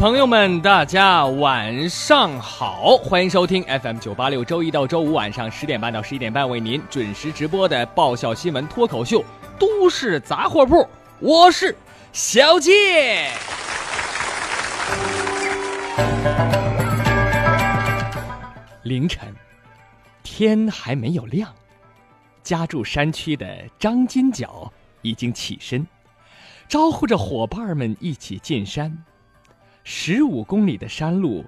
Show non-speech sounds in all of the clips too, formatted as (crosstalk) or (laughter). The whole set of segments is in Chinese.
朋友们，大家晚上好，欢迎收听 FM 九八六，周一到周五晚上十点半到十一点半为您准时直播的爆笑新闻脱口秀《都市杂货铺》，我是小杰。凌晨，天还没有亮，家住山区的张金角已经起身，招呼着伙伴们一起进山。十五公里的山路，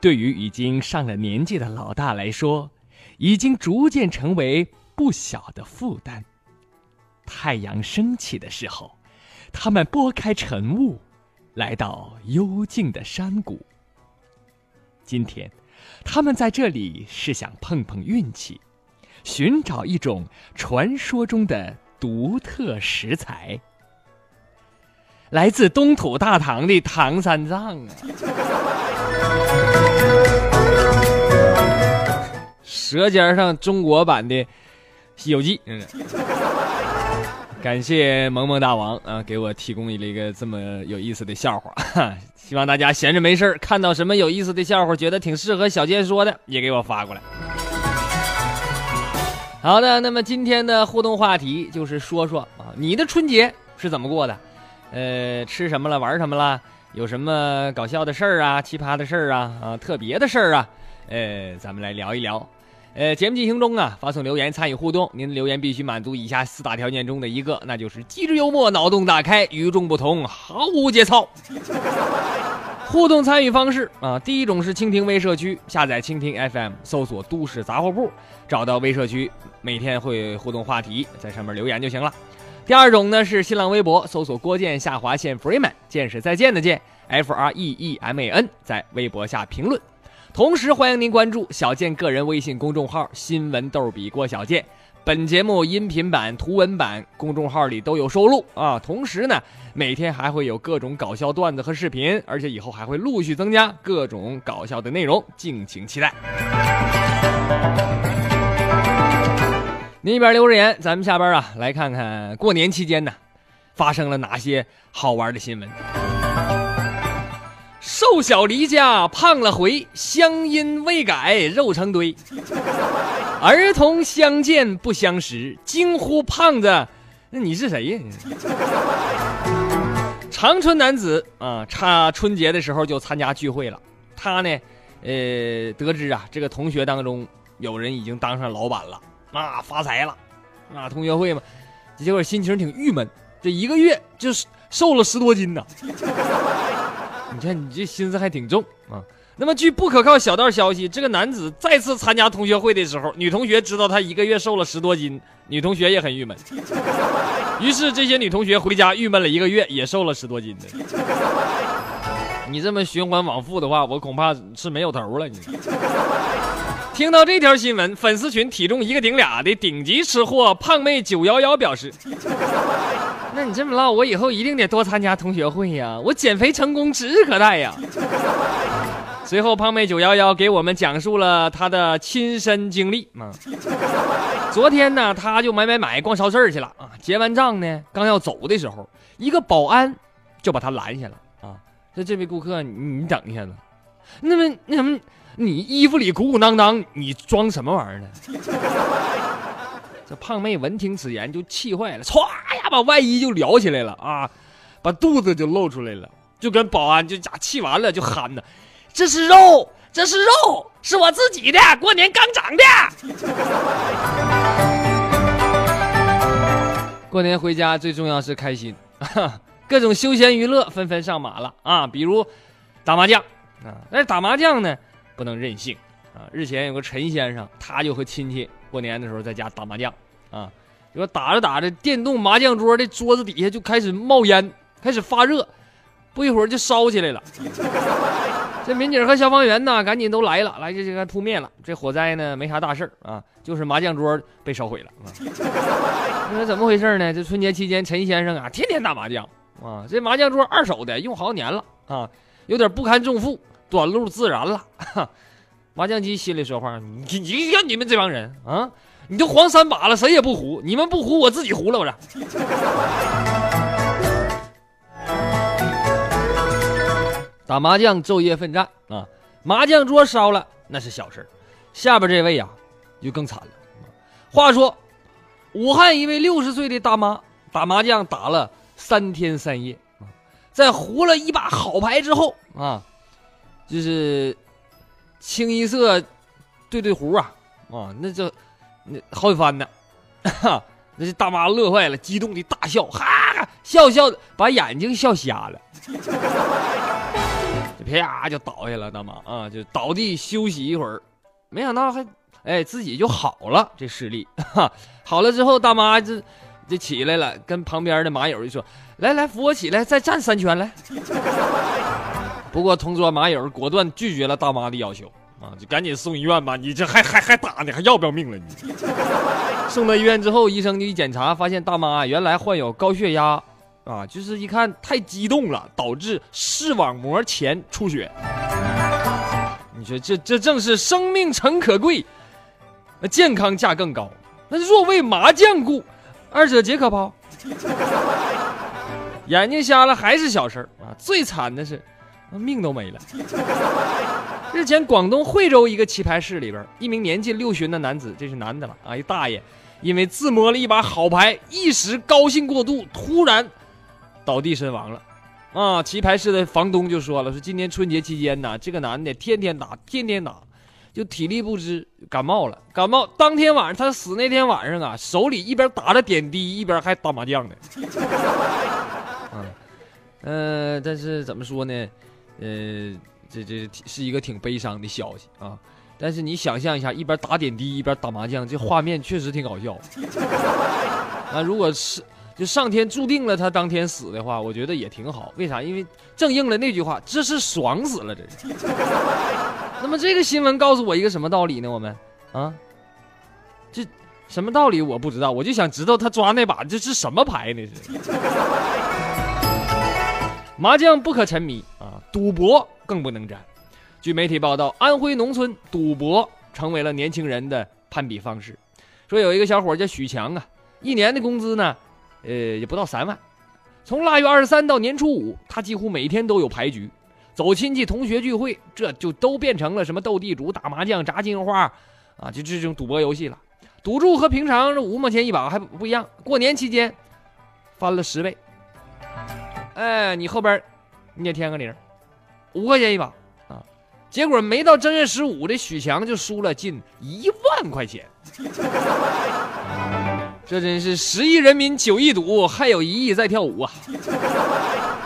对于已经上了年纪的老大来说，已经逐渐成为不小的负担。太阳升起的时候，他们拨开晨雾，来到幽静的山谷。今天，他们在这里是想碰碰运气，寻找一种传说中的独特食材。来自东土大唐的唐三藏啊，舌尖上中国版的《西游记》。嗯，感谢萌萌大王啊，给我提供了一个这么有意思的笑话。(laughs) 希望大家闲着没事看到什么有意思的笑话，觉得挺适合小健说的，也给我发过来。好的，那么今天的互动话题就是说说啊，你的春节是怎么过的？呃，吃什么了？玩什么了？有什么搞笑的事儿啊？奇葩的事儿啊？啊，特别的事儿啊？呃，咱们来聊一聊。呃，节目进行中啊，发送留言参与互动。您的留言必须满足以下四大条件中的一个，那就是机智幽默、脑洞大开、与众不同、毫无节操。互动参与方式啊，第一种是蜻蜓微社区下载蜻蜓 FM，搜索“都市杂货铺”，找到微社区，每天会互动话题，在上面留言就行了。第二种呢是新浪微博搜索郭建下划线 Freeman，见是再见的见，F R E E M A N，在微博下评论。同时欢迎您关注小健个人微信公众号“新闻逗比郭小健”，本节目音频版、图文版公众号里都有收录啊。同时呢，每天还会有各种搞笑段子和视频，而且以后还会陆续增加各种搞笑的内容，敬请期待。您一边留着言，咱们下班啊，来看看过年期间呢，发生了哪些好玩的新闻。瘦小离家胖了回，乡音未改肉成堆。儿童相见不相识，惊呼胖子，那你是谁呀？长春男子啊，差春节的时候就参加聚会了。他呢，呃，得知啊，这个同学当中有人已经当上老板了。啊，发财了，啊，同学会嘛，结果心情挺郁闷，这一个月就是瘦了十多斤呢。(laughs) 你看你这心思还挺重啊。那么据不可靠小道消息，这个男子再次参加同学会的时候，女同学知道他一个月瘦了十多斤，女同学也很郁闷。于是这些女同学回家郁闷了一个月，也瘦了十多斤的。你这么循环往复的话，我恐怕是没有头了。你。听到这条新闻，粉丝群体重一个顶俩的顶级吃货胖妹九幺幺表示：“ (laughs) 那你这么唠，我以后一定得多参加同学会呀，我减肥成功指日可待呀。(laughs) ”随后，胖妹九幺幺给我们讲述了她的亲身经历啊。昨天呢，她就买买买逛超市去了啊，结完账呢，刚要走的时候，一个保安就把她拦下了啊，说：“这位顾客，你你等一下子，那么那什么。”你衣服里鼓鼓囊囊，你装什么玩意儿呢？这胖妹闻听此言就气坏了，歘呀把外衣就撩起来了啊，把肚子就露出来了，就跟保安就假气完了就喊呢：“这是肉，这是肉，是我自己的，过年刚长的。”过年回家最重要是开心，(laughs) 各种休闲娱乐纷纷上马了啊，比如打麻将啊，但是打麻将呢。不能任性啊！日前有个陈先生，他就和亲戚过年的时候在家打麻将啊，结果打着打着，电动麻将桌的桌子底下就开始冒烟，开始发热，不一会儿就烧起来了。(laughs) 这民警和消防员呢，赶紧都来了，来这这个扑灭了。这火灾呢没啥大事儿啊，就是麻将桌被烧毁了。你说怎么回事呢？这春节期间，陈先生啊天天打麻将啊，这麻将桌二手的，用好几年了啊，有点不堪重负。短路自燃了，(laughs) 麻将机心里说话：“你你看你们这帮人啊，你就黄三把了，谁也不胡，你们不胡，我自己胡了，我这。(laughs) ”打麻将昼夜奋战啊，麻将桌烧了那是小事下边这位啊就更惨了。话说，武汉一位六十岁的大妈打麻将打了三天三夜在胡了一把好牌之后啊，就是清一色对对胡啊啊，那就那好几番呢，哈，(laughs) 那这大妈乐坏了，激动的大笑，哈哈，笑笑把眼睛笑瞎了，(laughs) 就啪就倒下了，大妈啊，就倒地休息一会儿，没想到还。哎，自己就好了，这视力，哈，(laughs) 好了之后，大妈就就起来了，跟旁边的麻友就说：“来来，扶我起来，再站三圈来。”不过同桌麻友果断拒绝了大妈的要求，啊，就赶紧送医院吧，你这还还还打呢，还要不要命了你？(laughs) 送到医院之后，医生就一检查，发现大妈原来患有高血压，啊，就是一看太激动了，导致视网膜前出血。你说这这正是生命诚可贵。那健康价更高，那若为麻将故，二者皆可抛。(laughs) 眼睛瞎了还是小事儿啊，最惨的是命都没了。日前，广东惠州一个棋牌室里边，一名年近六旬的男子，这是男的了啊，一大爷，因为自摸了一把好牌，一时高兴过度，突然倒地身亡了。啊，棋牌室的房东就说了，说今年春节期间呢，这个男的天天打，天天打。就体力不支，感冒了。感冒当天晚上，他死那天晚上啊，手里一边打着点滴，一边还打麻将呢。(laughs) 嗯，呃，但是怎么说呢？呃，这这是一个挺悲伤的消息啊。但是你想象一下，一边打点滴一边打麻将，这画面确实挺搞笑。(laughs) 那如果是就上天注定了他当天死的话，我觉得也挺好。为啥？因为正应了那句话：这是爽死了，这是。(laughs) 那么这个新闻告诉我一个什么道理呢？我们啊，这什么道理我不知道，我就想知道他抓那把这是什么牌呢？是麻将不可沉迷啊，赌博更不能沾。据媒体报道，安徽农村赌博成为了年轻人的攀比方式。说有一个小伙叫许强啊，一年的工资呢，呃，也不到三万。从腊月二十三到年初五，他几乎每天都有牌局。走亲戚、同学聚会，这就都变成了什么斗地主、打麻将、炸金花，啊，就这种赌博游戏了。赌注和平常这五毛钱一把还不一样，过年期间翻了十倍。哎，你后边你也添个零，五块钱一把啊。结果没到正月十五，这许强就输了近一万块钱。(laughs) 这真是十亿人民九亿赌，还有一亿在跳舞啊！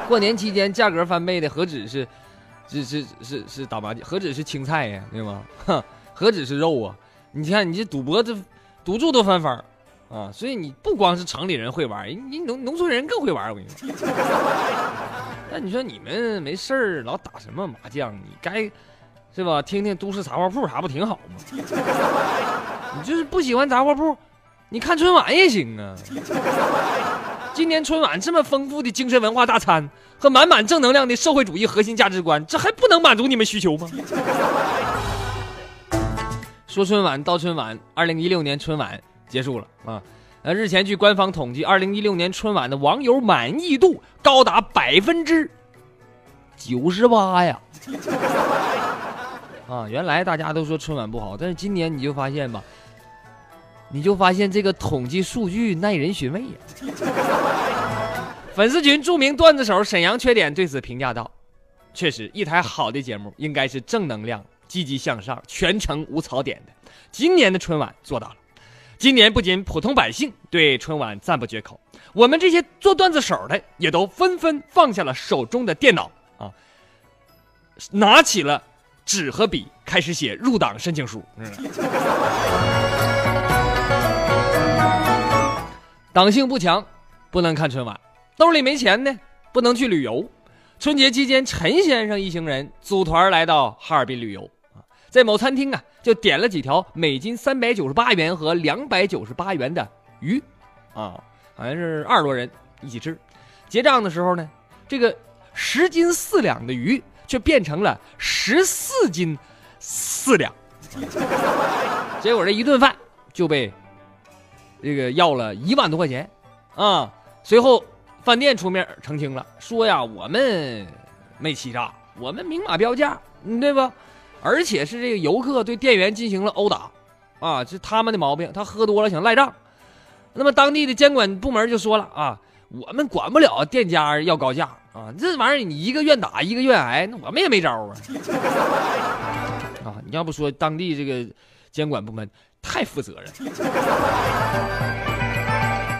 过年期间价格翻倍的何止是，是是是是打麻将，何止是青菜呀，对吗？哼，(laughs) 何止是肉啊！你看你这赌博，这赌注都翻番啊！所以你不光是城里人会玩，你农农村人更会玩。我跟你说，(laughs) 那你说你们没事儿老打什么麻将？你该是吧？听听都市杂货铺啥不挺好吗？(laughs) 你就是不喜欢杂货铺，你看春晚也行啊。今年春晚这么丰富的精神文化大餐和满满正能量的社会主义核心价值观，这还不能满足你们需求吗？(laughs) 说春晚到春晚，二零一六年春晚结束了啊！呃，日前据官方统计，二零一六年春晚的网友满意度高达百分之九十八呀！(laughs) 啊，原来大家都说春晚不好，但是今年你就发现吧。你就发现这个统计数据耐人寻味呀！(laughs) 粉丝群著名段子手沈阳缺点对此评价道：“确实，一台好的节目应该是正能量、积极向上、全程无槽点的。今年的春晚做到了。今年不仅普通百姓对春晚赞不绝口，我们这些做段子手的也都纷纷放下了手中的电脑啊，拿起了纸和笔，开始写入党申请书。”党性不强，不能看春晚；兜里没钱呢，不能去旅游。春节期间，陈先生一行人组团来到哈尔滨旅游啊，在某餐厅啊，就点了几条每斤三百九十八元和两百九十八元的鱼，啊，好像是二十多人一起吃。结账的时候呢，这个十斤四两的鱼却变成了十四斤四两，结果这一顿饭就被。这个要了一万多块钱，啊！随后饭店出面澄清了，说呀，我们没欺诈我们明码标价，对吧？而且是这个游客对店员进行了殴打，啊，这他们的毛病，他喝多了想赖账。那么当地的监管部门就说了啊，我们管不了店家要高价啊，这玩意儿你一个愿打一个愿挨，那我们也没招啊。啊，你要不说当地这个监管部门太负责任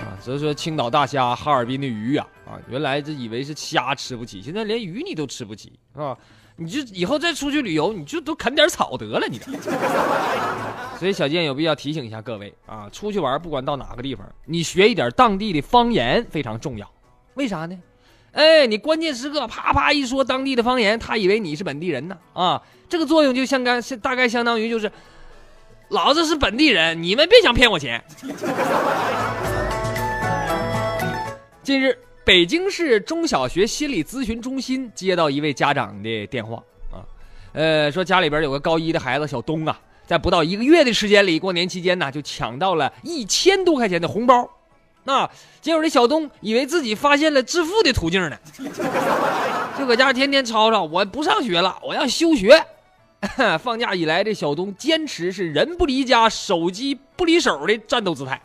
啊，所以说青岛大虾，哈尔滨的鱼呀，啊，原来这以为是虾吃不起，现在连鱼你都吃不起是吧。你就以后再出去旅游，你就都啃点草得了，你。(laughs) 所以小健有必要提醒一下各位啊，出去玩不管到哪个地方，你学一点当地的方言非常重要。为啥呢？哎，你关键时刻啪啪一说当地的方言，他以为你是本地人呢啊！这个作用就相干，大概相当于就是，老子是本地人，你们别想骗我钱。(laughs) 近日。北京市中小学心理咨询中心接到一位家长的电话啊，呃，说家里边有个高一的孩子小东啊，在不到一个月的时间里，过年期间呢，就抢到了一千多块钱的红包，那结果这小东以为自己发现了致富的途径呢，(laughs) 就搁家天天吵吵，我不上学了，我要休学。(laughs) 放假以来，这小东坚持是人不离家，手机不离手的战斗姿态。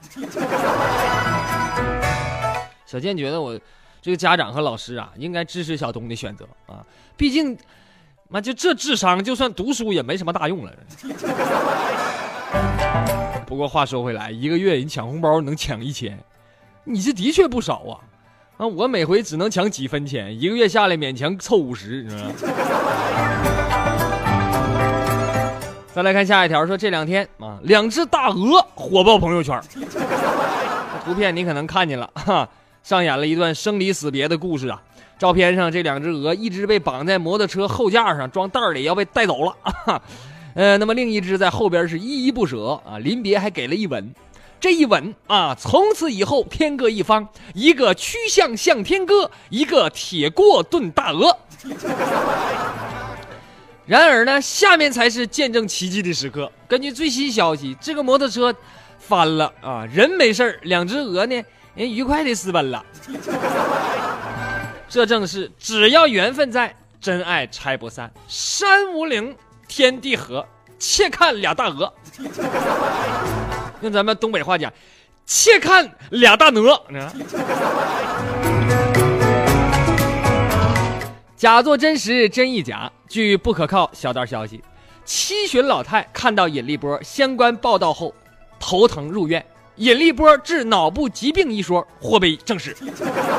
小健觉得我这个家长和老师啊，应该支持小东的选择啊，毕竟，妈就这智商，就算读书也没什么大用了。(laughs) 不过话说回来，一个月你抢红包能抢一千，你这的确不少啊！啊，我每回只能抢几分钱，一个月下来勉强凑五十，你知道吗？(laughs) 再来看下一条，说这两天啊，两只大鹅火爆朋友圈，(laughs) 图片你可能看见了哈。上演了一段生离死别的故事啊！照片上这两只鹅，一只被绑在摩托车后架上装袋里要被带走了，(laughs) 呃，那么另一只在后边是依依不舍啊，临别还给了一吻。这一吻啊，从此以后天各一方，一个曲项向天歌，一个铁锅炖大鹅。(laughs) 然而呢，下面才是见证奇迹的时刻。根据最新消息，这个摩托车翻了啊，人没事两只鹅呢。人愉快的私奔了，这正是只要缘分在，真爱拆不散。山无陵，天地合，且看俩大鹅。用咱们东北话讲，且看俩大鹅。假作真实，真亦假。据不可靠小道消息，七旬老太看到引力波相关报道后，头疼入院。引力波致脑部疾病一说或被证实。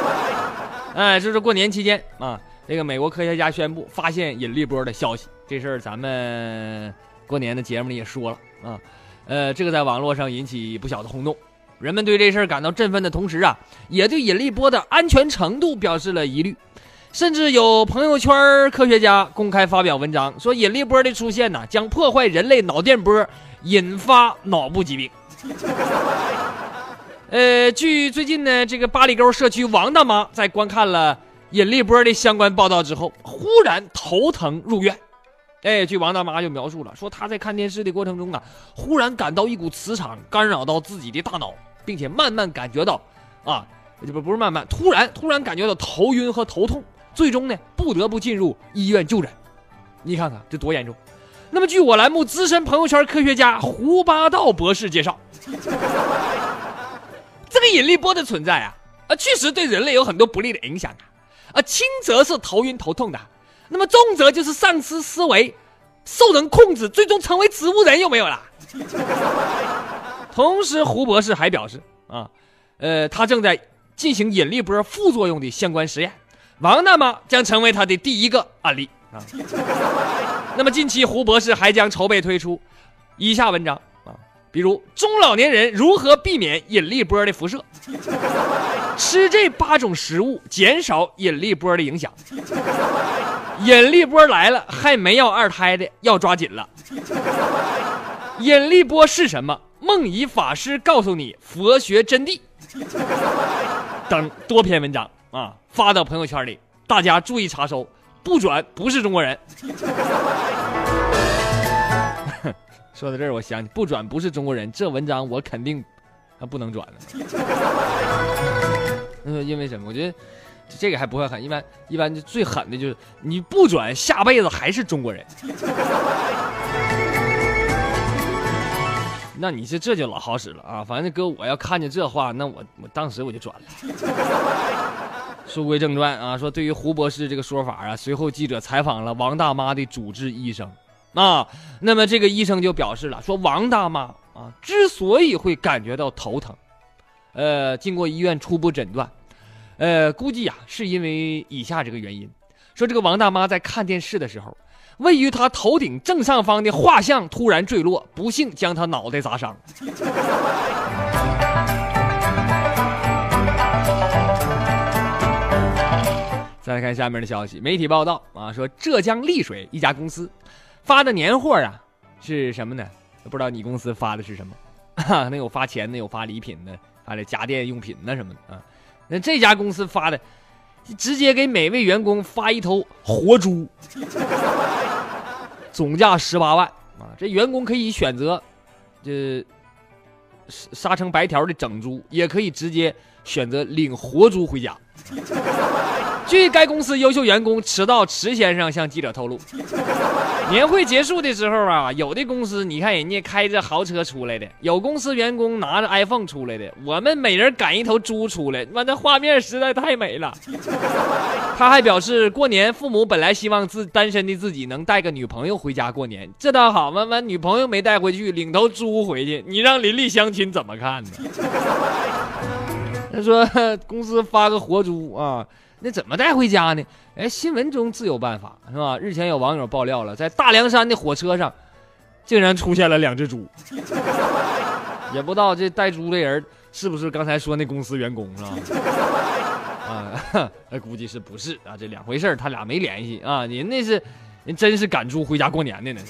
(laughs) 哎，这是过年期间啊，这个美国科学家宣布发现引力波的消息。这事儿咱们过年的节目里也说了啊。呃，这个在网络上引起不小的轰动，人们对这事儿感到振奋的同时啊，也对引力波的安全程度表示了疑虑，甚至有朋友圈科学家公开发表文章说，引力波的出现呢，将破坏人类脑电波，引发脑部疾病。(laughs) 呃，据最近呢，这个八里沟社区王大妈在观看了引力波的相关报道之后，忽然头疼入院。哎，据王大妈就描述了，说她在看电视的过程中啊，忽然感到一股磁场干扰到自己的大脑，并且慢慢感觉到，啊，不不是慢慢，突然突然感觉到头晕和头痛，最终呢不得不进入医院就诊。你看看这多严重！那么，据我栏目资深朋友圈科学家胡八道博士介绍，这个引力波的存在啊，啊，确实对人类有很多不利的影响啊，啊，轻则是头晕头痛的，那么重则就是丧失思维、受人控制，最终成为植物人，有没有啦？(laughs) 同时，胡博士还表示啊，呃，他正在进行引力波副作用的相关实验，王大妈将成为他的第一个案例啊。那么近期胡博士还将筹备推出以下文章啊，比如中老年人如何避免引力波的辐射，吃这八种食物减少引力波的影响，引力波来了还没要二胎的要抓紧了，引力波是什么？梦怡法师告诉你佛学真谛等多篇文章啊，发到朋友圈里，大家注意查收。不转不是中国人。(laughs) 说到这儿，我想起不转不是中国人，这文章我肯定还不能转了。嗯，(laughs) 因为什么？我觉得，这个还不会狠，一般一般最狠的就是你不转，下辈子还是中国人。(laughs) 那你这这就老好使了啊！反正哥，我要看见这话，那我我当时我就转了。书归正传啊，说对于胡博士这个说法啊，随后记者采访了王大妈的主治医生啊，那么这个医生就表示了，说王大妈啊之所以会感觉到头疼，呃，经过医院初步诊断，呃，估计呀是因为以下这个原因，说这个王大妈在看电视的时候。位于她头顶正上方的画像突然坠落，不幸将她脑袋砸伤。再来看下面的消息，媒体报道啊，说浙江丽水一家公司发的年货啊是什么呢？不知道你公司发的是什么？(laughs) 那有发钱的，有发礼品的，发的家电用品的什么的啊？那这家公司发的，直接给每位员工发一头活猪。(laughs) 总价十八万啊！这员工可以选择，这杀成白条的整猪，也可以直接选择领活猪回家。据该公司优秀员工迟到迟先生向记者透露，(laughs) 年会结束的时候啊，有的公司你看人家开着豪车出来的，有公司员工拿着 iPhone 出来的，我们每人赶一头猪出来，妈那画面实在太美了。(laughs) 他还表示，过年父母本来希望自单身的自己能带个女朋友回家过年，这倒好嘛，完女朋友没带回去，领头猪回去，你让邻里相亲怎么看呢？(laughs) 他说公司发个活猪啊。那怎么带回家呢？哎，新闻中自有办法，是吧？日前有网友爆料了，在大凉山的火车上，竟然出现了两只猪。也不知道这带猪的人是不是刚才说那公司员工是吧？啊，(laughs) 那估计是不是啊？这两回事他俩没联系啊。人那是，人真是赶猪回家过年的呢。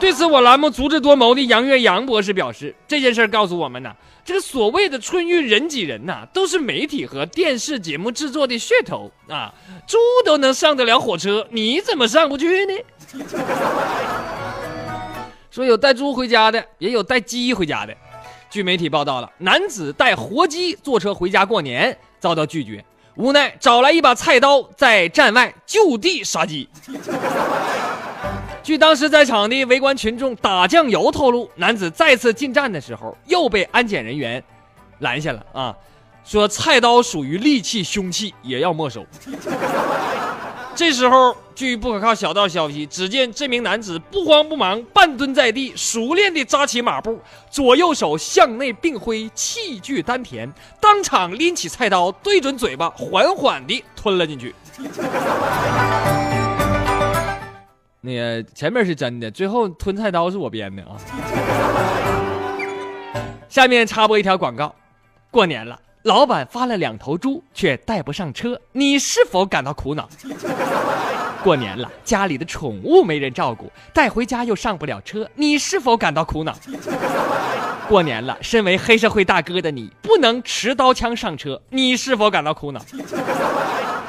对此，我栏目足智多谋的杨月杨博士表示，这件事告诉我们呢，这个所谓的春运人挤人呐，都是媒体和电视节目制作的噱头啊。猪都能上得了火车，你怎么上不去呢？说有带猪回家的，也有带鸡回家的。据媒体报道了，男子带活鸡坐车回家过年，遭到拒绝，无奈找来一把菜刀，在站外就地杀鸡。据当时在场的围观群众打酱油透露，男子再次进站的时候又被安检人员拦下了啊，说菜刀属于利器凶器，也要没收。(laughs) 这时候，据不可靠小道消息，只见这名男子不慌不忙，半蹲在地，熟练地扎起马步，左右手向内并挥，气聚丹田，当场拎起菜刀，对准嘴巴，缓缓地吞了进去。那个前面是真的，最后吞菜刀是我编的啊。(laughs) 下面插播一条广告：过年了，老板发了两头猪，却带不上车，你是否感到苦恼？(laughs) 过年了，家里的宠物没人照顾，带回家又上不了车，你是否感到苦恼？(laughs) 过年了，身为黑社会大哥的你，不能持刀枪上车，你是否感到苦恼？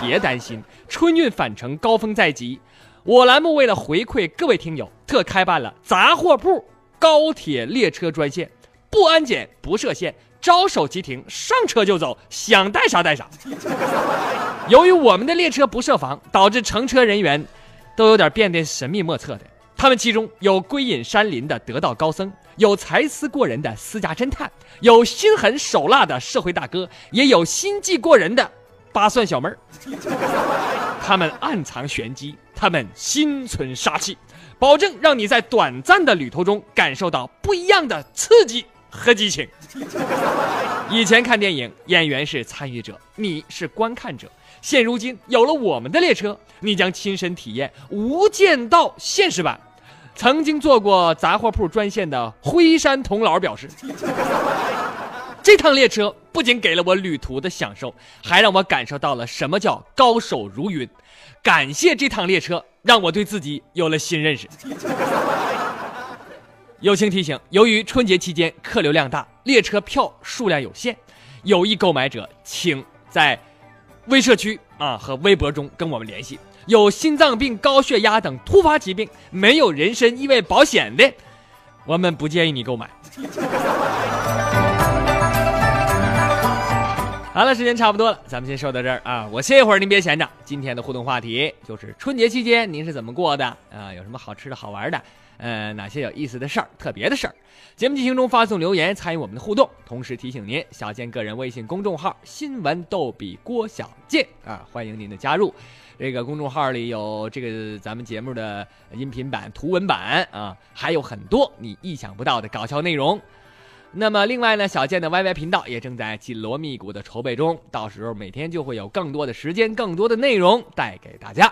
别担心，春运返程高峰在即。我栏目为了回馈各位听友，特开办了杂货铺高铁列车专线，不安检不设限，招手即停，上车就走，想带啥带啥。(laughs) 由于我们的列车不设防，导致乘车人员都有点变得神秘莫测的。他们其中有归隐山林的得道高僧，有才思过人的私家侦探，有心狠手辣的社会大哥，也有心计过人的八蒜小妹儿。他们暗藏玄机。他们心存杀气，保证让你在短暂的旅途中感受到不一样的刺激和激情。以前看电影，演员是参与者，你是观看者。现如今有了我们的列车，你将亲身体验《无间道》现实版。曾经做过杂货铺专线的辉山童老表示，这趟列车不仅给了我旅途的享受，还让我感受到了什么叫高手如云。感谢这趟列车，让我对自己有了新认识。(laughs) 友情提醒：由于春节期间客流量大，列车票数量有限，有意购买者请在微社区啊和微博中跟我们联系。有心脏病、高血压等突发疾病，没有人身意外保险的，我们不建议你购买。好了，时间差不多了，咱们先说到这儿啊。我歇一会儿，您别闲着。今天的互动话题就是春节期间您是怎么过的啊？有什么好吃的好玩的？呃，哪些有意思的事儿、特别的事儿？节目进行中发送留言参与我们的互动，同时提醒您，小健个人微信公众号“新闻逗比郭小健”啊，欢迎您的加入。这个公众号里有这个咱们节目的音频版、图文版啊，还有很多你意想不到的搞笑内容。那么，另外呢，小健的 YY 频道也正在紧锣密鼓的筹备中，到时候每天就会有更多的时间、更多的内容带给大家。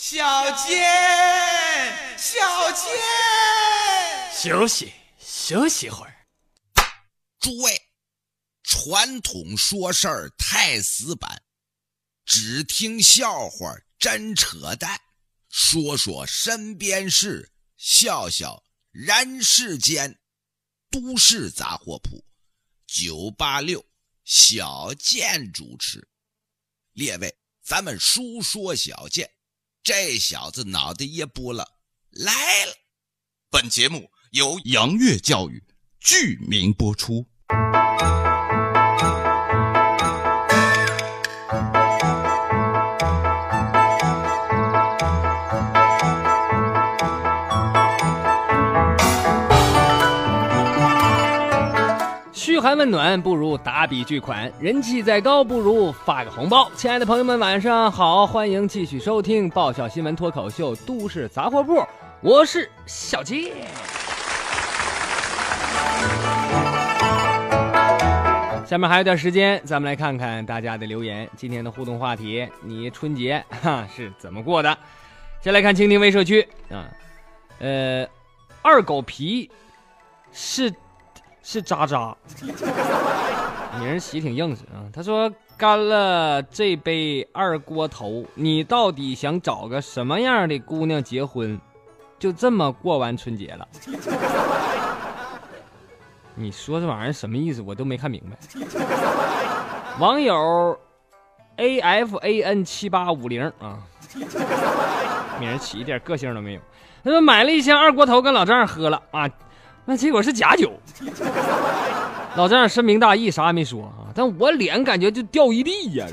小健，小健，休息休息会儿。诸位，传统说事儿太死板，只听笑话真扯淡，说说身边事，笑笑人世间。都市杂货铺，九八六小贱主持。列位，咱们书说小贱。这小子脑袋一拨了，来了。本节目由杨月教育剧名播出。寒问暖不如打笔巨款，人气再高不如发个红包。亲爱的朋友们，晚上好，欢迎继续收听爆笑新闻脱口秀《都市杂货铺》，我是小七。下面还有点时间，咱们来看看大家的留言。今天的互动话题：你春节哈是怎么过的？先来看蜻蜓微社区啊，呃，二狗皮是。是渣渣，名儿起挺硬实啊。他说：“干了这杯二锅头，你到底想找个什么样的姑娘结婚？就这么过完春节了？(laughs) 你说这玩意儿什么意思？我都没看明白。”网友 A F A N 七八五零啊，(laughs) 名儿起一点个性都没有。他说买了一箱二锅头，跟老丈人喝了啊。那结果是假酒，(laughs) 老丈人深明大义，啥也没说啊。但我脸感觉就掉一地呀！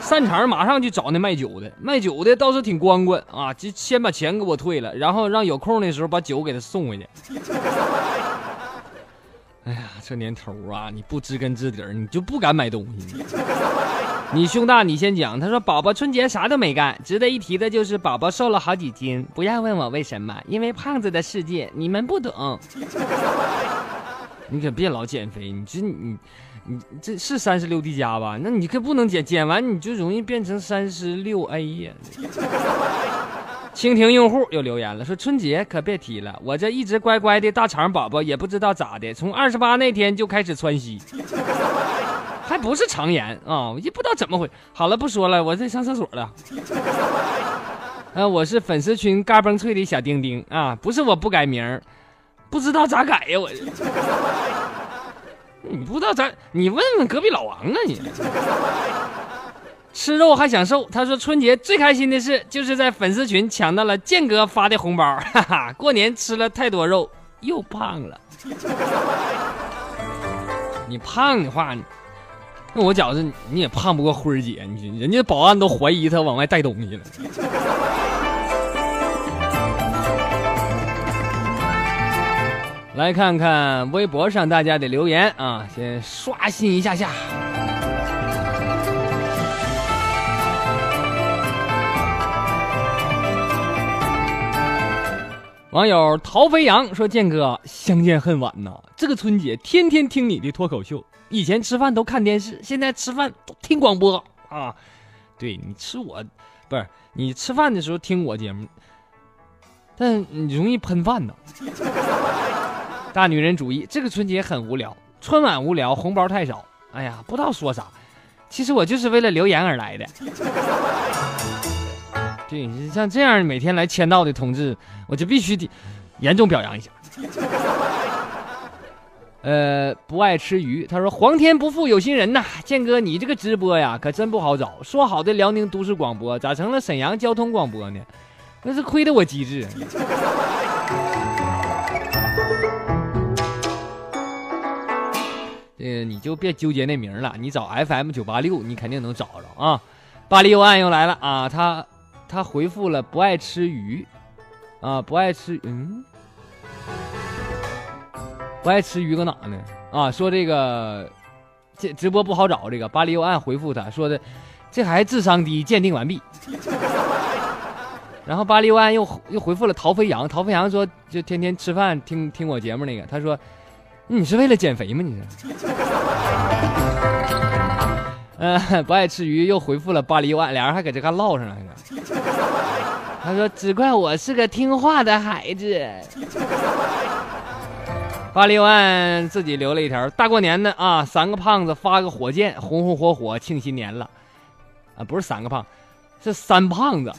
散场马上就找那卖酒的，卖酒的倒是挺光棍啊，就先把钱给我退了，然后让有空的时候把酒给他送回去。(laughs) 哎呀，这年头啊，你不知根知底儿，你就不敢买东西。你胸大，你先讲。他说：“宝宝春节啥都没干，值得一提的就是宝宝瘦了好几斤。不要问我为什么，因为胖子的世界你们不懂。(laughs) 你可别老减肥，你这你你这是三十六 D 加吧？那你可不能减，减完你就容易变成三十六 A 呀。”蜻蜓用户又留言了，说：“春节可别提了，我这一直乖乖的大肠宝宝也不知道咋的，从二十八那天就开始窜稀。”还不是肠炎啊！我也不知道怎么回。好了，不说了，我在上厕所了。啊，(laughs) 我是粉丝群嘎嘣脆的小丁丁啊，不是我不改名不知道咋改呀我。你不知道咋？你问问隔壁老王啊你。吃肉还想瘦？他说春节最开心的事就是在粉丝群抢到了健哥发的红包，(laughs) 哈哈！过年吃了太多肉，又胖了。你胖的话。那我觉着你也胖不过辉儿姐，你人家保安都怀疑他往外带东西了。来看看微博上大家的留言啊，先刷新一下下。网友陶飞扬说：“建哥，相见恨晚呐，这个春节天天听你的脱口秀。”以前吃饭都看电视，现在吃饭都听广播啊！对你吃我，不是你吃饭的时候听我节目，但你容易喷饭呢。(laughs) 大女人主义，这个春节很无聊，春晚无聊，红包太少。哎呀，不知道说啥。其实我就是为了留言而来的。(laughs) 对，像这样每天来签到的同志，我就必须得严重表扬一下。呃，不爱吃鱼。他说：“皇天不负有心人呐，建哥，你这个直播呀，可真不好找。说好的辽宁都市广播，咋成了沈阳交通广播呢？那是亏得我机智。(laughs) ”呃，你就别纠结那名了，你找 FM 九八六，你肯定能找着啊。巴黎右岸又来了啊，他他回复了不爱吃鱼，啊，不爱吃嗯，不爱吃鱼搁哪呢？啊，说这个这直播不好找，这个巴黎右岸回复他说的，这孩子智商低，鉴定完毕。(laughs) 然后巴黎右岸又又回复了陶飞扬，陶飞扬说就天天吃饭听听我节目那个，他说你是为了减肥吗？你是？呃，不爱吃鱼又回复了巴黎右岸，俩人还搁这干唠上了。(laughs) 他说只怪我是个听话的孩子。巴黎万自己留了一条，大过年的啊，三个胖子发个火箭，红红火火庆新年了。啊，不是三个胖，是三胖子。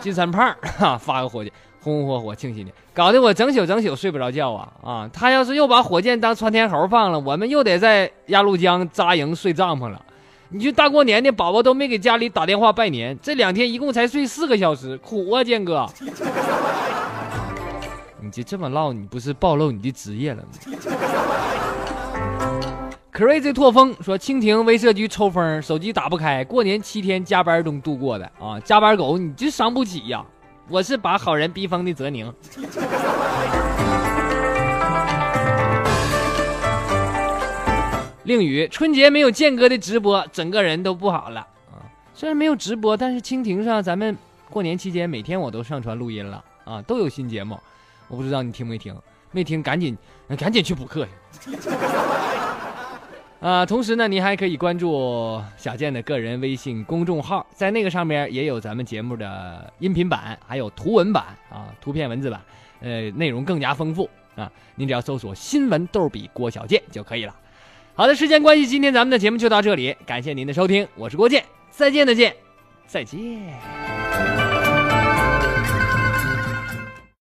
金三胖哈，发个火箭，红红火火庆新年，搞得我整宿整宿睡不着觉啊啊！他要是又把火箭当窜天猴放了，我们又得在鸭绿江扎营睡帐篷了。你就大过年的，宝宝都没给家里打电话拜年，这两天一共才睡四个小时，苦啊，建哥！你就这么唠，你不是暴露你的职业了吗？Crazy 拓风说：“蜻蜓威慑局抽风，手机打不开，过年七天加班中度过的啊！加班狗，你就伤不起呀！我是把好人逼疯的泽宁。”令宇春节没有建哥的直播，整个人都不好了啊！虽然没有直播，但是蜻蜓上咱们过年期间每天我都上传录音了啊，都有新节目，我不知道你听没听？没听赶紧赶紧去补课去。(laughs) 啊，同时呢，你还可以关注小健的个人微信公众号，在那个上面也有咱们节目的音频版，还有图文版啊，图片文字版，呃，内容更加丰富啊。您只要搜索“新闻逗比郭小健”就可以了。好的，时间关系，今天咱们的节目就到这里，感谢您的收听，我是郭健，再见的见，再见。